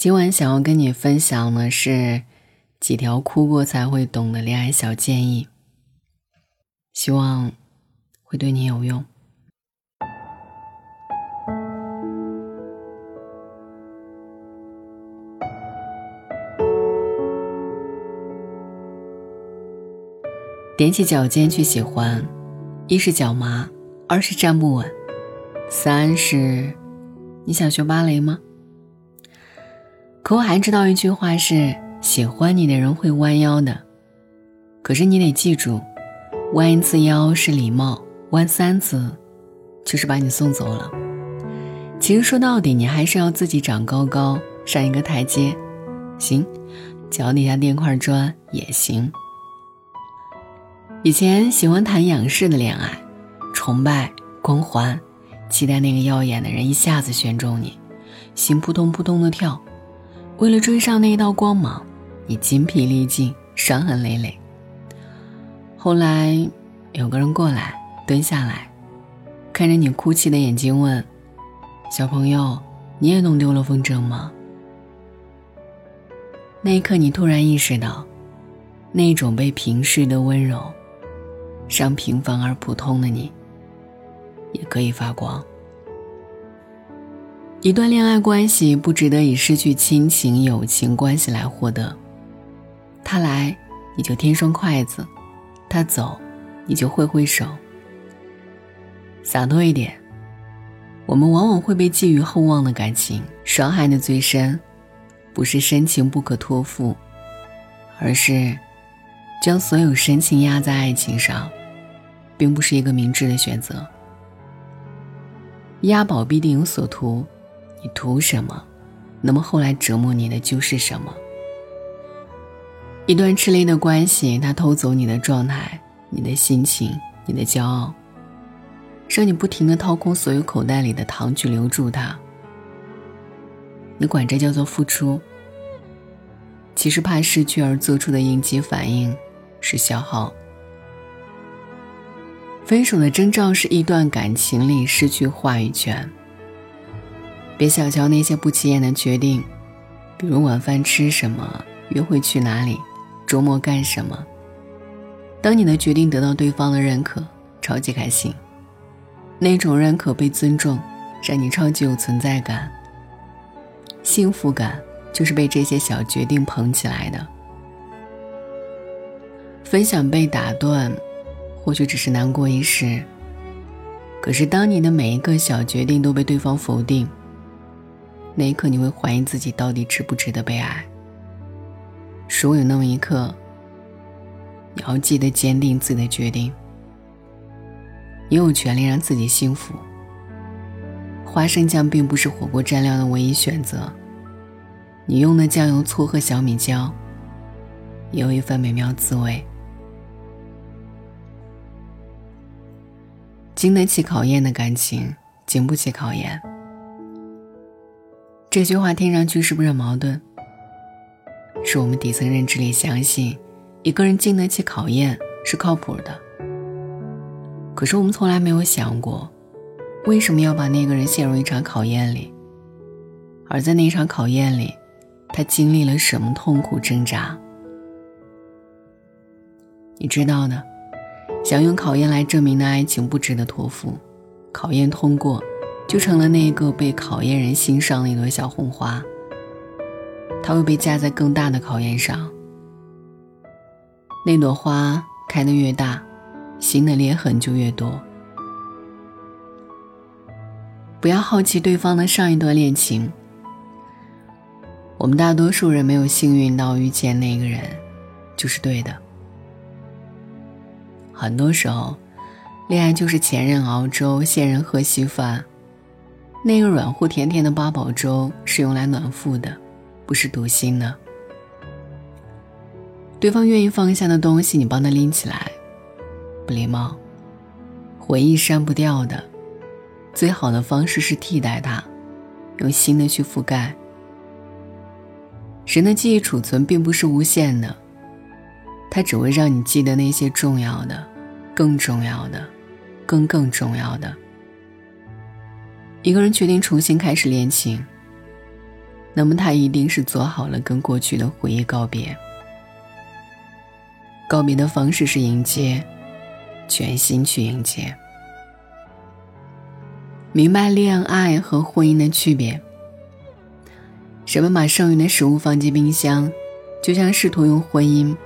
今晚想要跟你分享的是几条哭过才会懂的恋爱小建议，希望会对你有用。踮起脚尖去喜欢，一是脚麻，二是站不稳，三是你想学芭蕾吗？可我还知道一句话是：喜欢你的人会弯腰的。可是你得记住，弯一次腰是礼貌，弯三次，就是把你送走了。其实说到底，你还是要自己长高高，上一个台阶。行，脚底下垫块砖也行。以前喜欢谈仰视的恋爱，崇拜、光环，期待那个耀眼的人一下子选中你，心扑通扑通的跳。为了追上那一道光芒，你筋疲力尽，伤痕累累。后来，有个人过来，蹲下来，看着你哭泣的眼睛，问：“小朋友，你也弄丢了风筝吗？”那一刻，你突然意识到，那种被平视的温柔，让平凡而普通的你，也可以发光。一段恋爱关系不值得以失去亲情、友情关系来获得。他来，你就添双筷子；他走，你就挥挥手。洒脱一点。我们往往会被寄予厚望的感情伤害的最深，不是深情不可托付，而是将所有深情压在爱情上，并不是一个明智的选择。押宝必定有所图。你图什么？那么后来折磨你的就是什么？一段吃力的关系，它偷走你的状态、你的心情、你的骄傲，让你不停的掏空所有口袋里的糖去留住它。你管这叫做付出？其实怕失去而做出的应激反应是消耗。分手的征兆是一段感情里失去话语权。别小瞧那些不起眼的决定，比如晚饭吃什么、约会去哪里、周末干什么。当你的决定得到对方的认可，超级开心。那种认可、被尊重，让你超级有存在感。幸福感就是被这些小决定捧起来的。分享被打断，或许只是难过一时。可是当你的每一个小决定都被对方否定，那一刻，你会怀疑自己到底值不值得被爱。如果有那么一刻，你要记得坚定自己的决定。你有权利让自己幸福。花生酱并不是火锅蘸料的唯一选择，你用的酱油、醋和小米椒，也有一份美妙滋味。经得起考验的感情，经不起考验。这句话听上去是不是很矛盾？是我们底层认知里相信，一个人经得起考验是靠谱的。可是我们从来没有想过，为什么要把那个人陷入一场考验里？而在那场考验里，他经历了什么痛苦挣扎？你知道的，想用考验来证明的爱情不值得托付，考验通过。就成了那个被考验人心上的一朵小红花，它会被架在更大的考验上。那朵花开得越大，心的裂痕就越多。不要好奇对方的上一段恋情。我们大多数人没有幸运到遇见那个人，就是对的。很多时候，恋爱就是前任熬粥，现任喝稀饭。那个软乎甜甜的八宝粥是用来暖腹的，不是堵心的。对方愿意放下的东西，你帮他拎起来，不礼貌。回忆删不掉的，最好的方式是替代它，用新的去覆盖。人的记忆储存并不是无限的，它只会让你记得那些重要的、更重要的、更更重要的。一个人决定重新开始恋情，那么他一定是做好了跟过去的回忆告别。告别的方式是迎接，全心去迎接。明白恋爱和婚姻的区别。人们把剩余的食物放进冰箱，就像试图用婚姻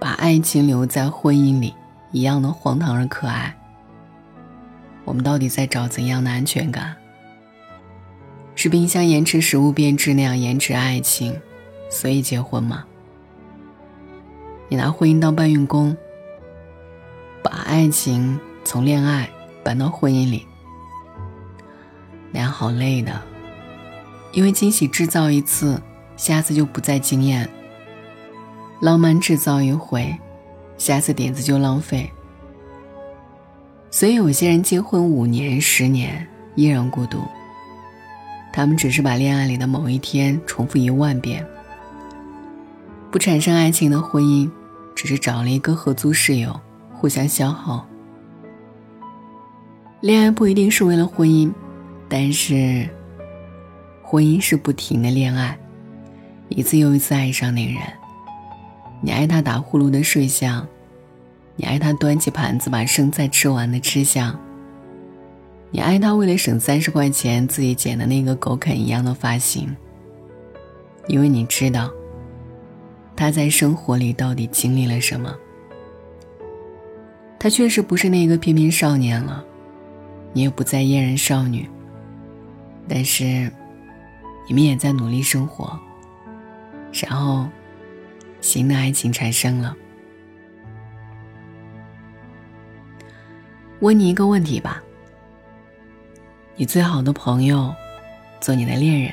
把爱情留在婚姻里一样的荒唐而可爱。我们到底在找怎样的安全感？是冰箱延迟食物变质那样延迟爱情，所以结婚吗？你拿婚姻当搬运工，把爱情从恋爱搬到婚姻里，那样好累的。因为惊喜制造一次，下次就不再惊艳；浪漫制造一回，下次点子就浪费。所以有些人结婚五年、十年依然孤独。他们只是把恋爱里的某一天重复一万遍。不产生爱情的婚姻，只是找了一个合租室友，互相消耗。恋爱不一定是为了婚姻，但是，婚姻是不停的恋爱，一次又一次爱上那个人。你爱他打呼噜的睡相，你爱他端起盘子把剩菜吃完的吃相。你爱他为了省三十块钱自己剪的那个狗啃一样的发型，因为你知道他在生活里到底经历了什么。他确实不是那个翩翩少年了，你也不再嫣然少女。但是，你们也在努力生活，然后新的爱情产生了。问你一个问题吧。你最好的朋友，做你的恋人，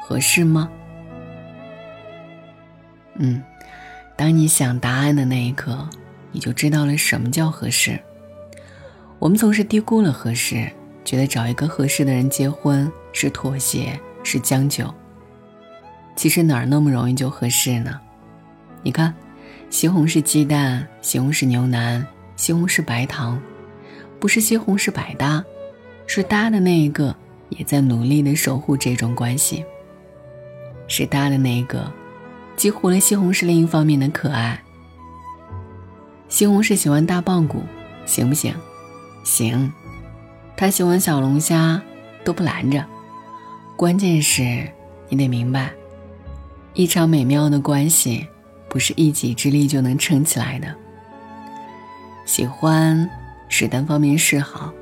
合适吗？嗯，当你想答案的那一刻，你就知道了什么叫合适。我们总是低估了合适，觉得找一个合适的人结婚是妥协，是将就。其实哪儿那么容易就合适呢？你看，西红柿鸡蛋，西红柿牛腩，西红柿白糖，不是西红柿百搭。是搭的那一个，也在努力的守护这种关系。是搭的那一个，激活了西红柿另一方面的可爱。西红柿喜欢大棒骨，行不行？行。他喜欢小龙虾，都不拦着。关键是，你得明白，一场美妙的关系，不是一己之力就能撑起来的。喜欢是单方面示好。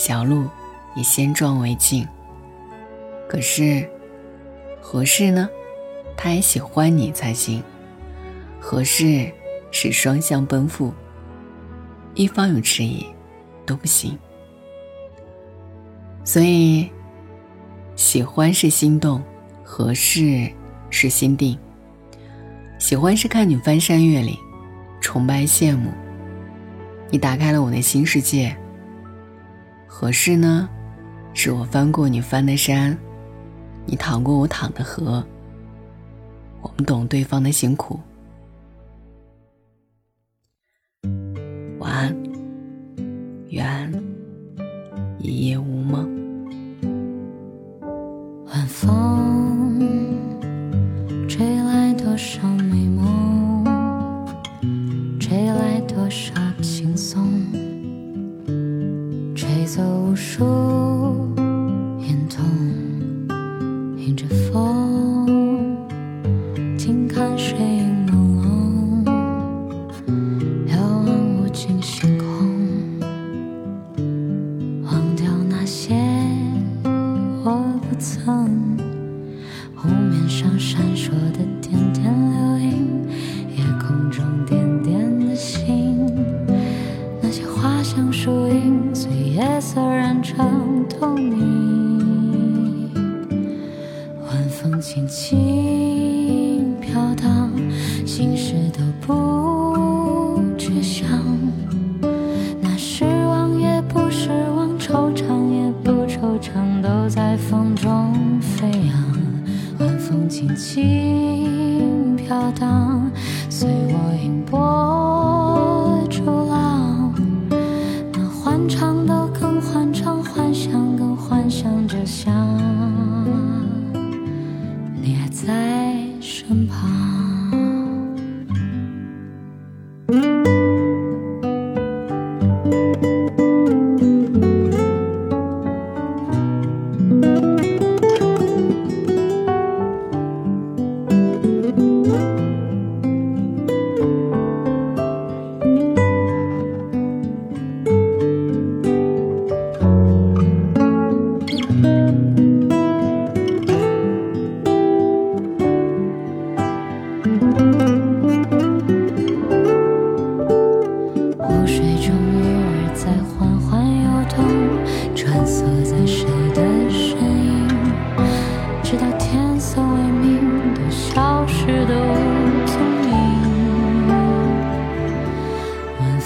小鹿以先撞为敬。可是，合适呢？他也喜欢你才行。合适是双向奔赴，一方有迟疑都不行。所以，喜欢是心动，合适是心定。喜欢是看你翻山越岭，崇拜羡慕，你打开了我的新世界。合适呢，是我翻过你翻的山，你淌过我淌的河。我们懂对方的辛苦。晚安，愿一夜无梦。静看水影朦胧，遥望无尽星空，忘掉那些我不曾。湖面上闪烁的点点流萤，夜空中点点的星，那些花香树影随。夜色染成透明，晚风轻轻风轻轻飘荡，随我迎波逐浪。那欢唱的。幻唱，幻想，更幻想着想。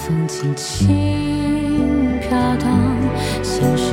风轻轻飘荡，心事